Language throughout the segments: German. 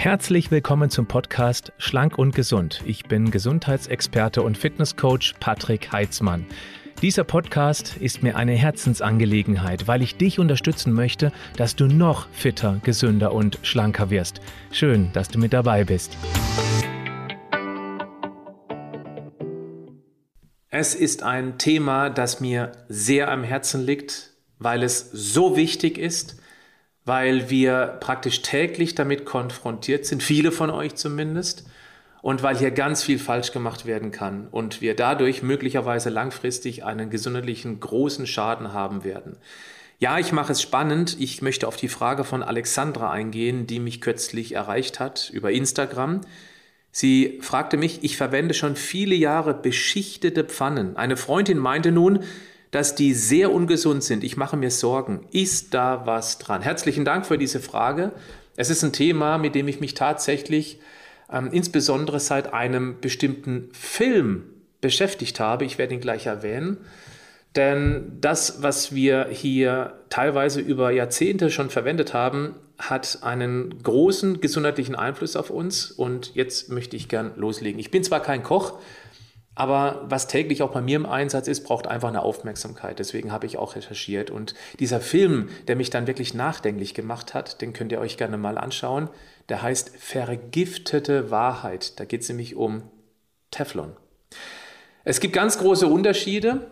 Herzlich willkommen zum Podcast Schlank und Gesund. Ich bin Gesundheitsexperte und Fitnesscoach Patrick Heitzmann. Dieser Podcast ist mir eine Herzensangelegenheit, weil ich dich unterstützen möchte, dass du noch fitter, gesünder und schlanker wirst. Schön, dass du mit dabei bist. Es ist ein Thema, das mir sehr am Herzen liegt, weil es so wichtig ist, weil wir praktisch täglich damit konfrontiert sind, viele von euch zumindest, und weil hier ganz viel falsch gemacht werden kann und wir dadurch möglicherweise langfristig einen gesundheitlichen großen Schaden haben werden. Ja, ich mache es spannend. Ich möchte auf die Frage von Alexandra eingehen, die mich kürzlich erreicht hat über Instagram. Sie fragte mich, ich verwende schon viele Jahre beschichtete Pfannen. Eine Freundin meinte nun, dass die sehr ungesund sind. Ich mache mir Sorgen. Ist da was dran? Herzlichen Dank für diese Frage. Es ist ein Thema, mit dem ich mich tatsächlich ähm, insbesondere seit einem bestimmten Film beschäftigt habe. Ich werde ihn gleich erwähnen. Denn das, was wir hier teilweise über Jahrzehnte schon verwendet haben, hat einen großen gesundheitlichen Einfluss auf uns. Und jetzt möchte ich gern loslegen. Ich bin zwar kein Koch, aber was täglich auch bei mir im Einsatz ist, braucht einfach eine Aufmerksamkeit. Deswegen habe ich auch recherchiert. Und dieser Film, der mich dann wirklich nachdenklich gemacht hat, den könnt ihr euch gerne mal anschauen. Der heißt Vergiftete Wahrheit. Da geht es nämlich um Teflon. Es gibt ganz große Unterschiede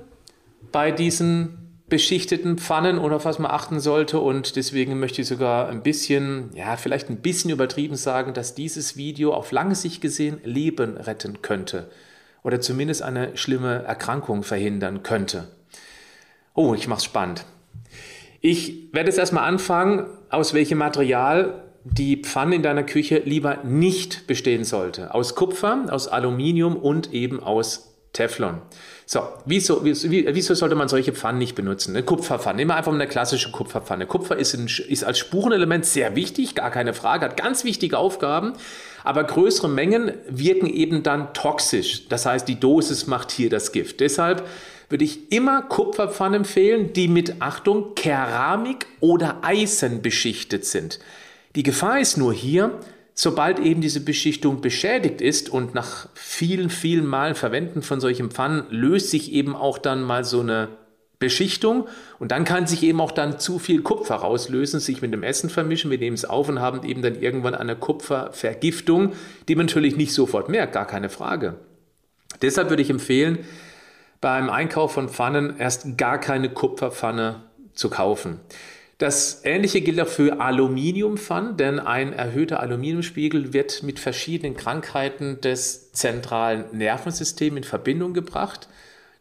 bei diesen beschichteten Pfannen oder auf was man achten sollte. Und deswegen möchte ich sogar ein bisschen, ja, vielleicht ein bisschen übertrieben sagen, dass dieses Video auf lange Sicht gesehen Leben retten könnte oder zumindest eine schlimme Erkrankung verhindern könnte. Oh, ich mache es spannend. Ich werde jetzt erstmal anfangen, aus welchem Material die Pfanne in deiner Küche lieber nicht bestehen sollte. Aus Kupfer, aus Aluminium und eben aus Teflon. So, wieso, wieso, wieso sollte man solche Pfannen nicht benutzen? Eine Kupferpfanne, immer einfach eine klassische Kupferpfanne. Kupfer ist, ein, ist als Spurenelement sehr wichtig, gar keine Frage, hat ganz wichtige Aufgaben. Aber größere Mengen wirken eben dann toxisch. Das heißt, die Dosis macht hier das Gift. Deshalb würde ich immer Kupferpfannen empfehlen, die mit Achtung Keramik oder Eisen beschichtet sind. Die Gefahr ist nur hier, sobald eben diese Beschichtung beschädigt ist und nach vielen, vielen Malen Verwenden von solchen Pfannen löst sich eben auch dann mal so eine Beschichtung und dann kann sich eben auch dann zu viel Kupfer rauslösen, sich mit dem Essen vermischen, wir nehmen es auf und haben eben dann irgendwann eine Kupfervergiftung, die man natürlich nicht sofort merkt, gar keine Frage. Deshalb würde ich empfehlen, beim Einkauf von Pfannen erst gar keine Kupferpfanne zu kaufen. Das ähnliche gilt auch für Aluminiumpfannen, denn ein erhöhter Aluminiumspiegel wird mit verschiedenen Krankheiten des zentralen Nervensystems in Verbindung gebracht.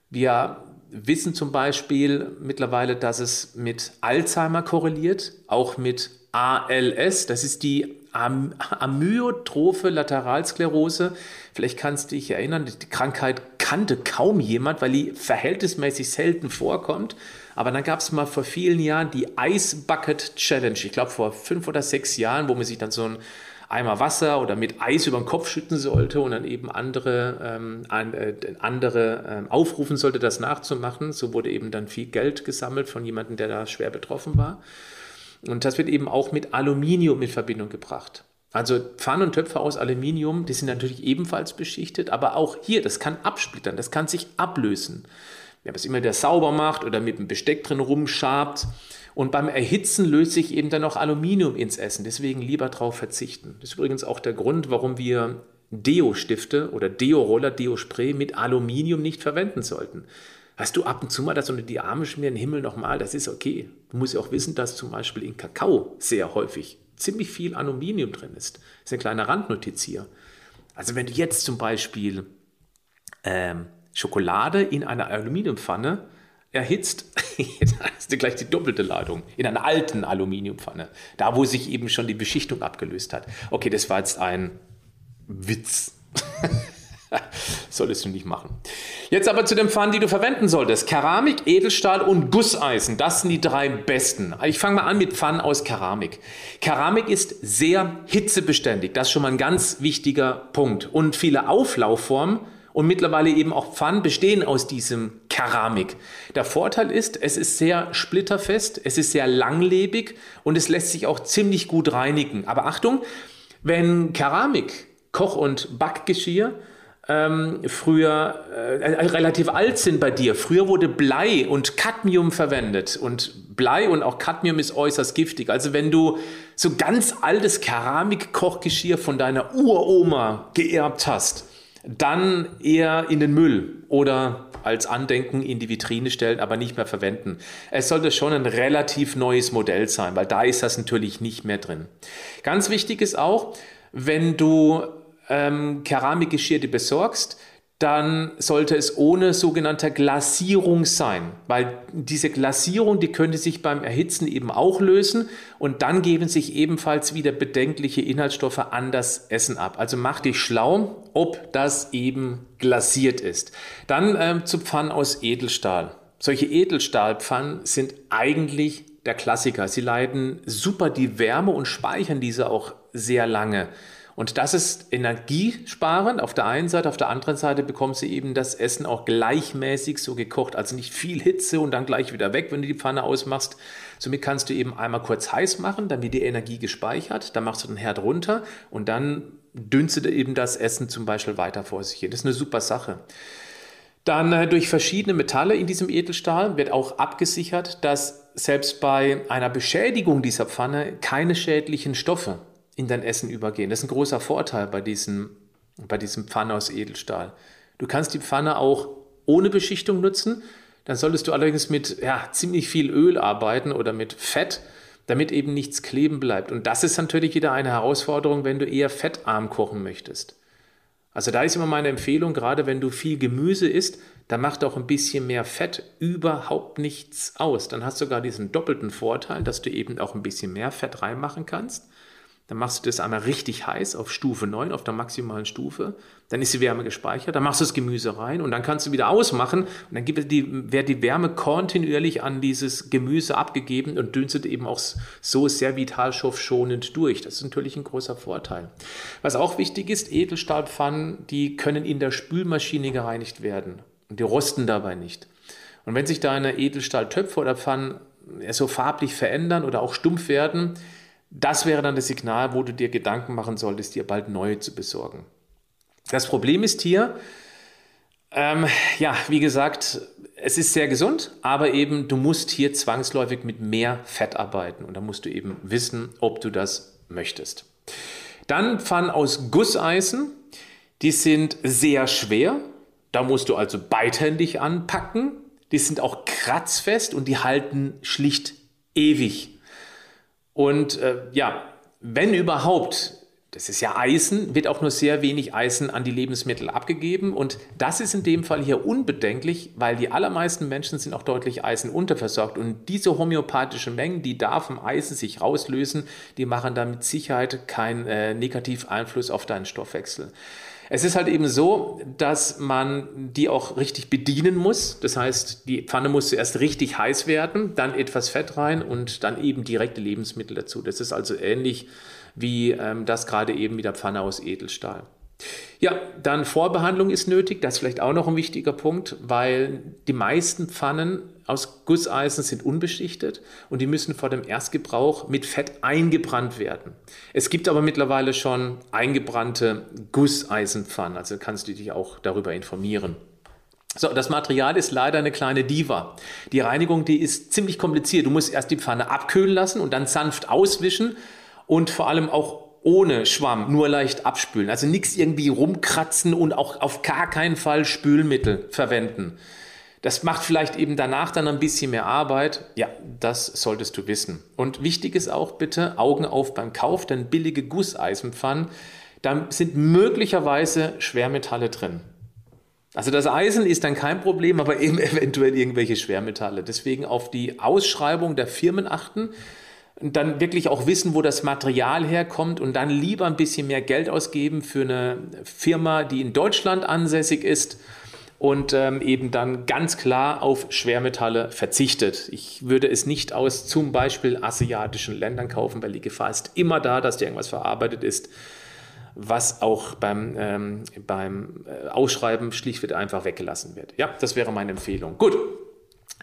Wir wissen zum Beispiel mittlerweile, dass es mit Alzheimer korreliert, auch mit ALS, das ist die Am Amyotrophe Lateralsklerose. Vielleicht kannst du dich erinnern, die Krankheit kannte kaum jemand, weil die verhältnismäßig selten vorkommt. Aber dann gab es mal vor vielen Jahren die Ice Bucket Challenge. Ich glaube vor fünf oder sechs Jahren, wo man sich dann so ein Eimer Wasser oder mit Eis über den Kopf schütten sollte und dann eben andere, ähm, ein, äh, andere ähm, aufrufen sollte, das nachzumachen. So wurde eben dann viel Geld gesammelt von jemandem, der da schwer betroffen war. Und das wird eben auch mit Aluminium in Verbindung gebracht. Also Pfannen und Töpfe aus Aluminium, die sind natürlich ebenfalls beschichtet, aber auch hier, das kann absplittern, das kann sich ablösen. Wer was immer der sauber macht oder mit dem Besteck drin rumschabt, und beim Erhitzen löst sich eben dann auch Aluminium ins Essen. Deswegen lieber darauf verzichten. Das ist übrigens auch der Grund, warum wir Deo-Stifte oder Deo-Roller, Deo-Spray mit Aluminium nicht verwenden sollten. Hast du ab und zu mal das unter die Arme schmieren, Himmel nochmal, das ist okay. Du musst ja auch wissen, dass zum Beispiel in Kakao sehr häufig ziemlich viel Aluminium drin ist. Das ist eine kleine Randnotiz hier. Also wenn du jetzt zum Beispiel ähm, Schokolade in einer Aluminiumpfanne erhitzt, da du gleich die doppelte Ladung in einer alten Aluminiumpfanne, da wo sich eben schon die Beschichtung abgelöst hat. Okay, das war jetzt ein Witz. Solltest du nicht machen. Jetzt aber zu den Pfannen, die du verwenden solltest. Keramik, Edelstahl und Gusseisen. Das sind die drei besten. Ich fange mal an mit Pfannen aus Keramik. Keramik ist sehr hitzebeständig. Das ist schon mal ein ganz wichtiger Punkt. Und viele Auflaufformen und mittlerweile eben auch Pfannen bestehen aus diesem Keramik. Der Vorteil ist, es ist sehr splitterfest, es ist sehr langlebig und es lässt sich auch ziemlich gut reinigen. Aber Achtung, Wenn Keramik, Koch- und Backgeschirr ähm, früher äh, relativ alt sind bei dir. Früher wurde Blei und Cadmium verwendet und Blei und auch Cadmium ist äußerst giftig. Also wenn du so ganz altes Keramikkochgeschirr von deiner Uroma geerbt hast, dann eher in den Müll oder als Andenken in die Vitrine stellen, aber nicht mehr verwenden. Es sollte schon ein relativ neues Modell sein, weil da ist das natürlich nicht mehr drin. Ganz wichtig ist auch, wenn du ähm, Keramikgeschirr besorgst, dann sollte es ohne sogenannte Glasierung sein, weil diese Glasierung, die könnte sich beim Erhitzen eben auch lösen und dann geben sich ebenfalls wieder bedenkliche Inhaltsstoffe an das Essen ab. Also mach dich schlau, ob das eben glasiert ist. Dann ähm, zu Pfannen aus Edelstahl. Solche Edelstahlpfannen sind eigentlich der Klassiker. Sie leiten super die Wärme und speichern diese auch sehr lange. Und das ist energiesparend auf der einen Seite, auf der anderen Seite bekommst du eben das Essen auch gleichmäßig so gekocht, also nicht viel Hitze und dann gleich wieder weg, wenn du die Pfanne ausmachst. Somit kannst du eben einmal kurz heiß machen, dann wird die Energie gespeichert, dann machst du den Herd runter und dann dünstet eben das Essen zum Beispiel weiter vor sich hin. Das ist eine super Sache. Dann äh, durch verschiedene Metalle in diesem Edelstahl wird auch abgesichert, dass selbst bei einer Beschädigung dieser Pfanne keine schädlichen Stoffe in dein Essen übergehen. Das ist ein großer Vorteil bei diesem, bei diesem Pfanne aus Edelstahl. Du kannst die Pfanne auch ohne Beschichtung nutzen. Dann solltest du allerdings mit ja, ziemlich viel Öl arbeiten oder mit Fett, damit eben nichts kleben bleibt. Und das ist natürlich wieder eine Herausforderung, wenn du eher fettarm kochen möchtest. Also da ist immer meine Empfehlung, gerade wenn du viel Gemüse isst, dann macht auch ein bisschen mehr Fett überhaupt nichts aus. Dann hast du sogar diesen doppelten Vorteil, dass du eben auch ein bisschen mehr Fett reinmachen kannst. Dann machst du das einmal richtig heiß auf Stufe 9, auf der maximalen Stufe. Dann ist die Wärme gespeichert. Dann machst du das Gemüse rein und dann kannst du wieder ausmachen. Und dann gibt die, wird die Wärme kontinuierlich an dieses Gemüse abgegeben und dünstet eben auch so sehr vitalstoffschonend durch. Das ist natürlich ein großer Vorteil. Was auch wichtig ist, Edelstahlpfannen, die können in der Spülmaschine gereinigt werden. Und die rosten dabei nicht. Und wenn sich deine Edelstahltöpfe oder Pfannen so farblich verändern oder auch stumpf werden, das wäre dann das Signal, wo du dir Gedanken machen solltest, dir bald neue zu besorgen. Das Problem ist hier, ähm, ja, wie gesagt, es ist sehr gesund, aber eben du musst hier zwangsläufig mit mehr Fett arbeiten. Und da musst du eben wissen, ob du das möchtest. Dann Pfannen aus Gusseisen, die sind sehr schwer, da musst du also beidhändig anpacken, die sind auch kratzfest und die halten schlicht ewig und äh, ja, wenn überhaupt, das ist ja Eisen, wird auch nur sehr wenig Eisen an die Lebensmittel abgegeben. Und das ist in dem Fall hier unbedenklich, weil die allermeisten Menschen sind auch deutlich Eisen unterversorgt. Und diese homöopathischen Mengen, die da vom Eisen sich rauslösen, die machen da mit Sicherheit keinen äh, negativen Einfluss auf deinen Stoffwechsel. Es ist halt eben so, dass man die auch richtig bedienen muss. Das heißt, die Pfanne muss zuerst richtig heiß werden, dann etwas Fett rein und dann eben direkte Lebensmittel dazu. Das ist also ähnlich wie ähm, das gerade eben mit der Pfanne aus Edelstahl. Ja, dann Vorbehandlung ist nötig. Das ist vielleicht auch noch ein wichtiger Punkt, weil die meisten Pfannen aus Gusseisen sind unbeschichtet und die müssen vor dem Erstgebrauch mit Fett eingebrannt werden. Es gibt aber mittlerweile schon eingebrannte Gusseisenpfannen, also kannst du dich auch darüber informieren. So, das Material ist leider eine kleine Diva. Die Reinigung, die ist ziemlich kompliziert. Du musst erst die Pfanne abkühlen lassen und dann sanft auswischen und vor allem auch ohne Schwamm, nur leicht abspülen. Also nichts irgendwie rumkratzen und auch auf gar keinen Fall Spülmittel verwenden. Das macht vielleicht eben danach dann ein bisschen mehr Arbeit. Ja, das solltest du wissen. Und wichtig ist auch bitte Augen auf beim Kauf, denn billige Gusseisenpfannen, da sind möglicherweise Schwermetalle drin. Also das Eisen ist dann kein Problem, aber eben eventuell irgendwelche Schwermetalle. Deswegen auf die Ausschreibung der Firmen achten und dann wirklich auch wissen, wo das Material herkommt und dann lieber ein bisschen mehr Geld ausgeben für eine Firma, die in Deutschland ansässig ist und ähm, eben dann ganz klar auf Schwermetalle verzichtet. Ich würde es nicht aus zum Beispiel asiatischen Ländern kaufen, weil die Gefahr ist immer da, dass da irgendwas verarbeitet ist, was auch beim, ähm, beim äh, Ausschreiben schlichtweg einfach weggelassen wird. Ja, das wäre meine Empfehlung. Gut.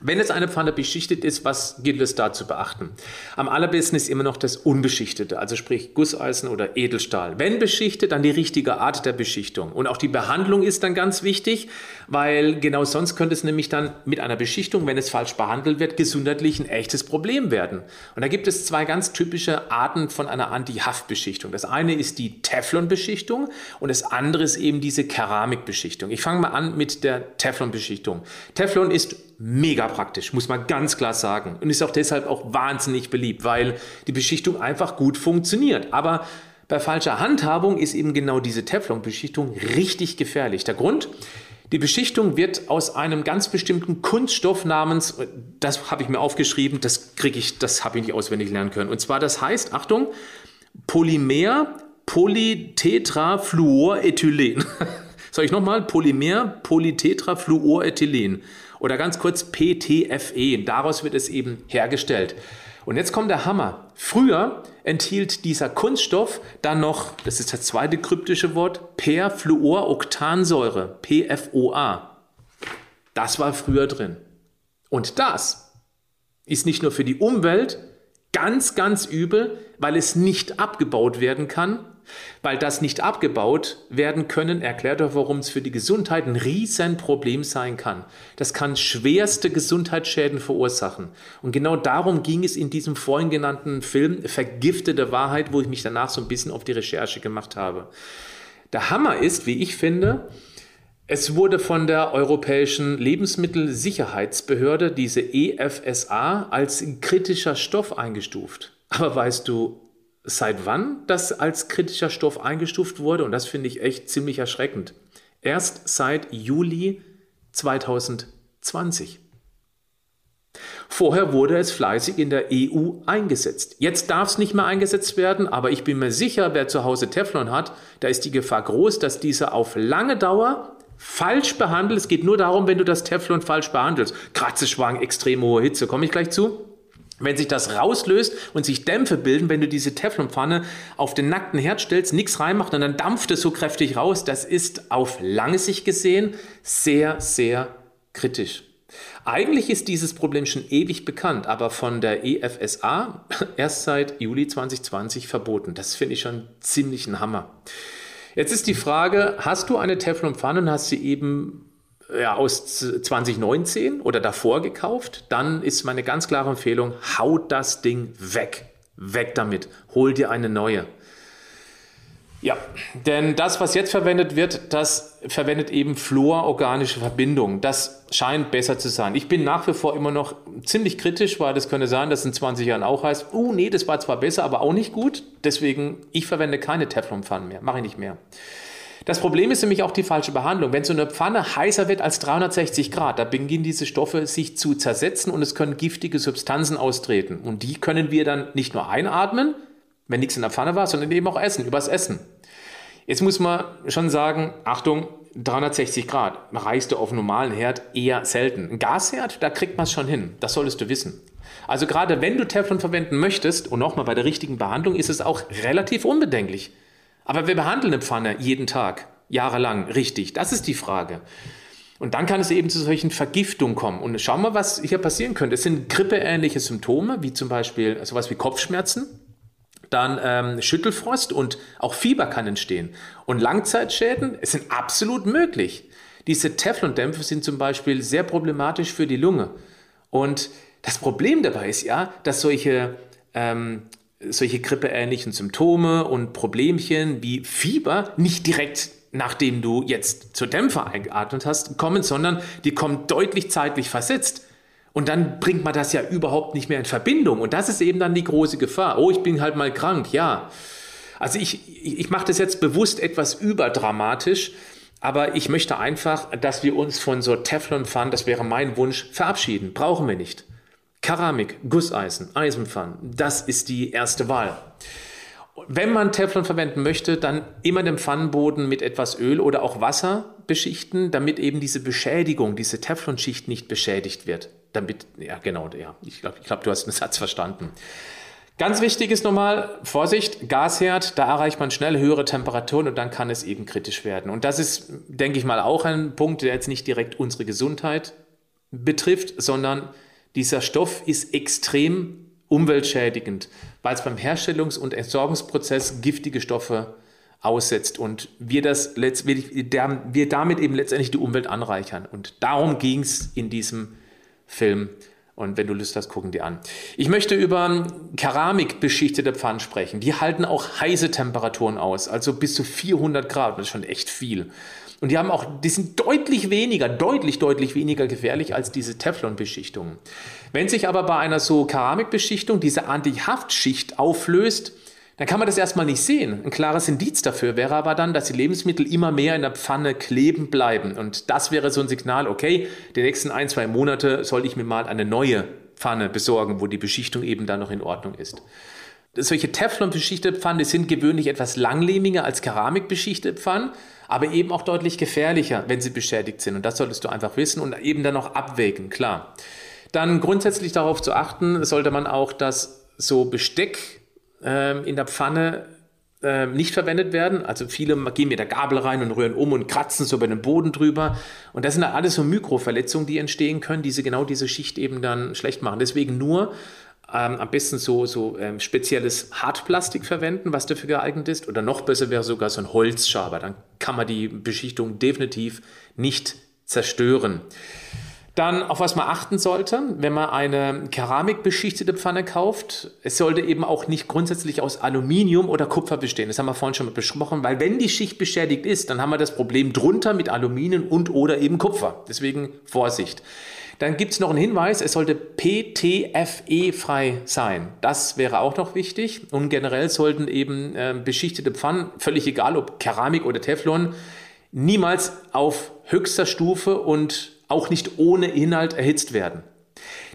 Wenn jetzt eine Pfanne beschichtet ist, was gilt es da zu beachten? Am allerbesten ist immer noch das Unbeschichtete, also sprich Gusseisen oder Edelstahl. Wenn beschichtet, dann die richtige Art der Beschichtung. Und auch die Behandlung ist dann ganz wichtig, weil genau sonst könnte es nämlich dann mit einer Beschichtung, wenn es falsch behandelt wird, gesundheitlich ein echtes Problem werden. Und da gibt es zwei ganz typische Arten von einer Anti-Haftbeschichtung. Das eine ist die Teflon-Beschichtung und das andere ist eben diese Keramikbeschichtung. Ich fange mal an mit der Teflon-Beschichtung. Teflon ist mega praktisch, muss man ganz klar sagen. Und ist auch deshalb auch wahnsinnig beliebt, weil die Beschichtung einfach gut funktioniert. Aber bei falscher Handhabung ist eben genau diese Teflon-Beschichtung richtig gefährlich. Der Grund? Die Beschichtung wird aus einem ganz bestimmten Kunststoff namens, das habe ich mir aufgeschrieben, das kriege ich, das habe ich nicht auswendig lernen können. Und zwar, das heißt, Achtung, Polymer Polytetrafluorethylen. Soll ich nochmal? Polymer Polytetrafluorethylen oder ganz kurz PTFE. Daraus wird es eben hergestellt. Und jetzt kommt der Hammer. Früher enthielt dieser Kunststoff dann noch, das ist das zweite kryptische Wort, Perfluoroktansäure, PFOA. Das war früher drin. Und das ist nicht nur für die Umwelt ganz, ganz übel, weil es nicht abgebaut werden kann, weil das nicht abgebaut werden können, erklärt er, warum es für die Gesundheit ein Riesenproblem sein kann. Das kann schwerste Gesundheitsschäden verursachen. Und genau darum ging es in diesem vorhin genannten Film Vergiftete Wahrheit, wo ich mich danach so ein bisschen auf die Recherche gemacht habe. Der Hammer ist, wie ich finde, es wurde von der Europäischen Lebensmittelsicherheitsbehörde, diese EFSA, als kritischer Stoff eingestuft. Aber weißt du, seit wann das als kritischer Stoff eingestuft wurde, und das finde ich echt ziemlich erschreckend. Erst seit Juli 2020. Vorher wurde es fleißig in der EU eingesetzt. Jetzt darf es nicht mehr eingesetzt werden, aber ich bin mir sicher, wer zu Hause Teflon hat, da ist die Gefahr groß, dass dieser auf lange Dauer falsch behandelt. Es geht nur darum, wenn du das Teflon falsch behandelst. Kratzeschwang, extrem hohe Hitze, komme ich gleich zu. Wenn sich das rauslöst und sich Dämpfe bilden, wenn du diese Teflonpfanne auf den nackten Herd stellst, nichts reinmacht und dann dampft es so kräftig raus, das ist auf lange Sicht gesehen sehr, sehr kritisch. Eigentlich ist dieses Problem schon ewig bekannt, aber von der EFSA erst seit Juli 2020 verboten. Das finde ich schon ziemlich ein Hammer. Jetzt ist die Frage, hast du eine Teflonpfanne und hast sie eben ja, aus 2019 oder davor gekauft, dann ist meine ganz klare Empfehlung, haut das Ding weg. Weg damit. Hol dir eine neue. Ja, denn das, was jetzt verwendet wird, das verwendet eben fluororganische Verbindungen. Das scheint besser zu sein. Ich bin nach wie vor immer noch ziemlich kritisch, weil das könnte sein, dass in 20 Jahren auch heißt, oh nee, das war zwar besser, aber auch nicht gut. Deswegen, ich verwende keine Teflonpfannen mehr. Mache ich nicht mehr. Das Problem ist nämlich auch die falsche Behandlung. Wenn so eine Pfanne heißer wird als 360 Grad, da beginnen diese Stoffe sich zu zersetzen und es können giftige Substanzen austreten. Und die können wir dann nicht nur einatmen, wenn nichts in der Pfanne war, sondern eben auch essen, übers Essen. Jetzt muss man schon sagen, Achtung, 360 Grad reichst du auf normalen Herd eher selten. Ein Gasherd, da kriegt man es schon hin. Das solltest du wissen. Also gerade wenn du Teflon verwenden möchtest, und nochmal bei der richtigen Behandlung, ist es auch relativ unbedenklich. Aber wir behandeln eine Pfanne jeden Tag, jahrelang, richtig? Das ist die Frage. Und dann kann es eben zu solchen Vergiftungen kommen. Und schau mal, was hier passieren könnte. Es sind grippeähnliche Symptome, wie zum Beispiel sowas wie Kopfschmerzen, dann ähm, Schüttelfrost und auch Fieber kann entstehen. Und Langzeitschäden sind absolut möglich. Diese Teflondämpfe sind zum Beispiel sehr problematisch für die Lunge. Und das Problem dabei ist ja, dass solche ähm, solche grippeähnlichen Symptome und Problemchen wie Fieber nicht direkt nachdem du jetzt zur Dämpfer eingeatmet hast, kommen, sondern die kommen deutlich zeitlich versetzt. Und dann bringt man das ja überhaupt nicht mehr in Verbindung. Und das ist eben dann die große Gefahr. Oh, ich bin halt mal krank, ja. Also ich, ich mache das jetzt bewusst etwas überdramatisch, aber ich möchte einfach, dass wir uns von so Teflonpfannen, das wäre mein Wunsch, verabschieden. Brauchen wir nicht. Keramik, Gusseisen, Eisenpfannen, das ist die erste Wahl. Wenn man Teflon verwenden möchte, dann immer den Pfannenboden mit etwas Öl oder auch Wasser beschichten, damit eben diese Beschädigung, diese Teflonschicht nicht beschädigt wird. Damit, ja genau, ja, ich glaube, ich glaub, du hast den Satz verstanden. Ganz wichtig ist nochmal, Vorsicht, Gasherd, da erreicht man schnell höhere Temperaturen und dann kann es eben kritisch werden. Und das ist, denke ich mal, auch ein Punkt, der jetzt nicht direkt unsere Gesundheit betrifft, sondern dieser Stoff ist extrem umweltschädigend, weil es beim Herstellungs- und Entsorgungsprozess giftige Stoffe aussetzt und wir, das wir damit eben letztendlich die Umwelt anreichern. Und darum ging es in diesem Film. Und wenn du Lust hast, gucken die an. Ich möchte über keramikbeschichtete Pfannen sprechen. Die halten auch heiße Temperaturen aus, also bis zu 400 Grad. Das ist schon echt viel. Und die haben auch, die sind deutlich weniger, deutlich, deutlich weniger gefährlich als diese Teflonbeschichtungen. Wenn sich aber bei einer so Keramikbeschichtung diese Antihaftschicht auflöst, dann kann man das erstmal nicht sehen. Ein klares Indiz dafür wäre aber dann, dass die Lebensmittel immer mehr in der Pfanne kleben bleiben. Und das wäre so ein Signal, okay, die nächsten ein, zwei Monate soll ich mir mal eine neue Pfanne besorgen, wo die Beschichtung eben dann noch in Ordnung ist. Solche Teflon-beschichtete Pfannen die sind gewöhnlich etwas langlebender als Keramikbeschichtete Pfannen, aber eben auch deutlich gefährlicher, wenn sie beschädigt sind. Und das solltest du einfach wissen und eben dann auch abwägen, klar. Dann grundsätzlich darauf zu achten, sollte man auch, dass so Besteck ähm, in der Pfanne ähm, nicht verwendet werden. Also viele gehen mit der Gabel rein und rühren um und kratzen so über den Boden drüber. Und das sind dann alles so Mikroverletzungen, die entstehen können, diese genau diese Schicht eben dann schlecht machen. Deswegen nur ähm, am besten so, so ähm, spezielles Hartplastik verwenden, was dafür geeignet ist. Oder noch besser wäre sogar so ein Holzschaber. Dann kann man die Beschichtung definitiv nicht zerstören. Dann, auf was man achten sollte, wenn man eine keramikbeschichtete Pfanne kauft, es sollte eben auch nicht grundsätzlich aus Aluminium oder Kupfer bestehen. Das haben wir vorhin schon mal besprochen, weil wenn die Schicht beschädigt ist, dann haben wir das Problem drunter mit Aluminium und oder eben Kupfer. Deswegen Vorsicht. Dann gibt es noch einen Hinweis, es sollte PTFE-frei sein. Das wäre auch noch wichtig. Und generell sollten eben äh, beschichtete Pfannen, völlig egal ob Keramik oder Teflon, niemals auf höchster Stufe und auch nicht ohne Inhalt erhitzt werden.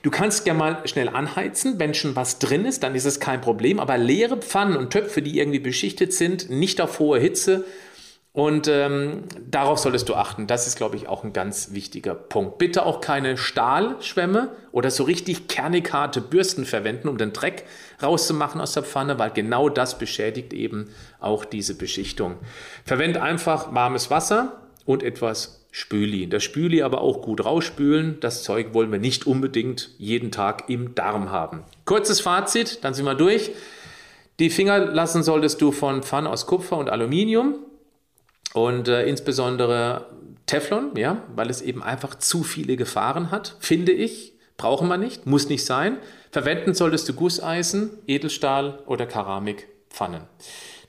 Du kannst gerne mal schnell anheizen, wenn schon was drin ist, dann ist es kein Problem. Aber leere Pfannen und Töpfe, die irgendwie beschichtet sind, nicht auf hohe Hitze. Und ähm, darauf solltest du achten. Das ist, glaube ich, auch ein ganz wichtiger Punkt. Bitte auch keine Stahlschwämme oder so richtig kernikarte Bürsten verwenden, um den Dreck rauszumachen aus der Pfanne, weil genau das beschädigt eben auch diese Beschichtung. Verwende einfach warmes Wasser und etwas Spüli. Das Spüli aber auch gut rausspülen. Das Zeug wollen wir nicht unbedingt jeden Tag im Darm haben. Kurzes Fazit, dann sind wir durch. Die Finger lassen solltest du von Pfannen aus Kupfer und Aluminium und äh, insbesondere Teflon, ja, weil es eben einfach zu viele Gefahren hat, finde ich. Brauchen wir nicht, muss nicht sein. Verwenden solltest du Gusseisen, Edelstahl oder Keramikpfannen.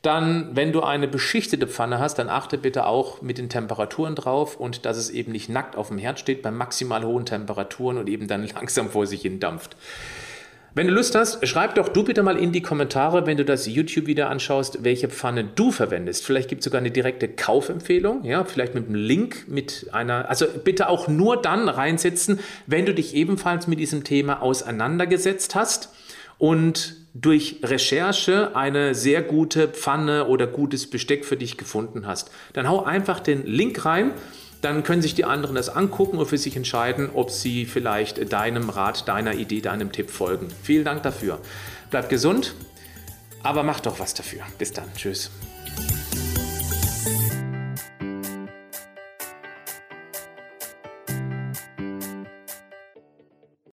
Dann, wenn du eine beschichtete Pfanne hast, dann achte bitte auch mit den Temperaturen drauf und dass es eben nicht nackt auf dem Herd steht bei maximal hohen Temperaturen und eben dann langsam vor sich hin dampft. Wenn du Lust hast, schreib doch du bitte mal in die Kommentare, wenn du das YouTube-Video anschaust, welche Pfanne du verwendest. Vielleicht gibt es sogar eine direkte Kaufempfehlung, ja, vielleicht mit einem Link, mit einer, also bitte auch nur dann reinsetzen, wenn du dich ebenfalls mit diesem Thema auseinandergesetzt hast und durch Recherche eine sehr gute Pfanne oder gutes Besteck für dich gefunden hast. Dann hau einfach den Link rein, dann können sich die anderen das angucken und für sich entscheiden, ob sie vielleicht deinem Rat, deiner Idee, deinem Tipp folgen. Vielen Dank dafür. Bleib gesund, aber mach doch was dafür. Bis dann. Tschüss.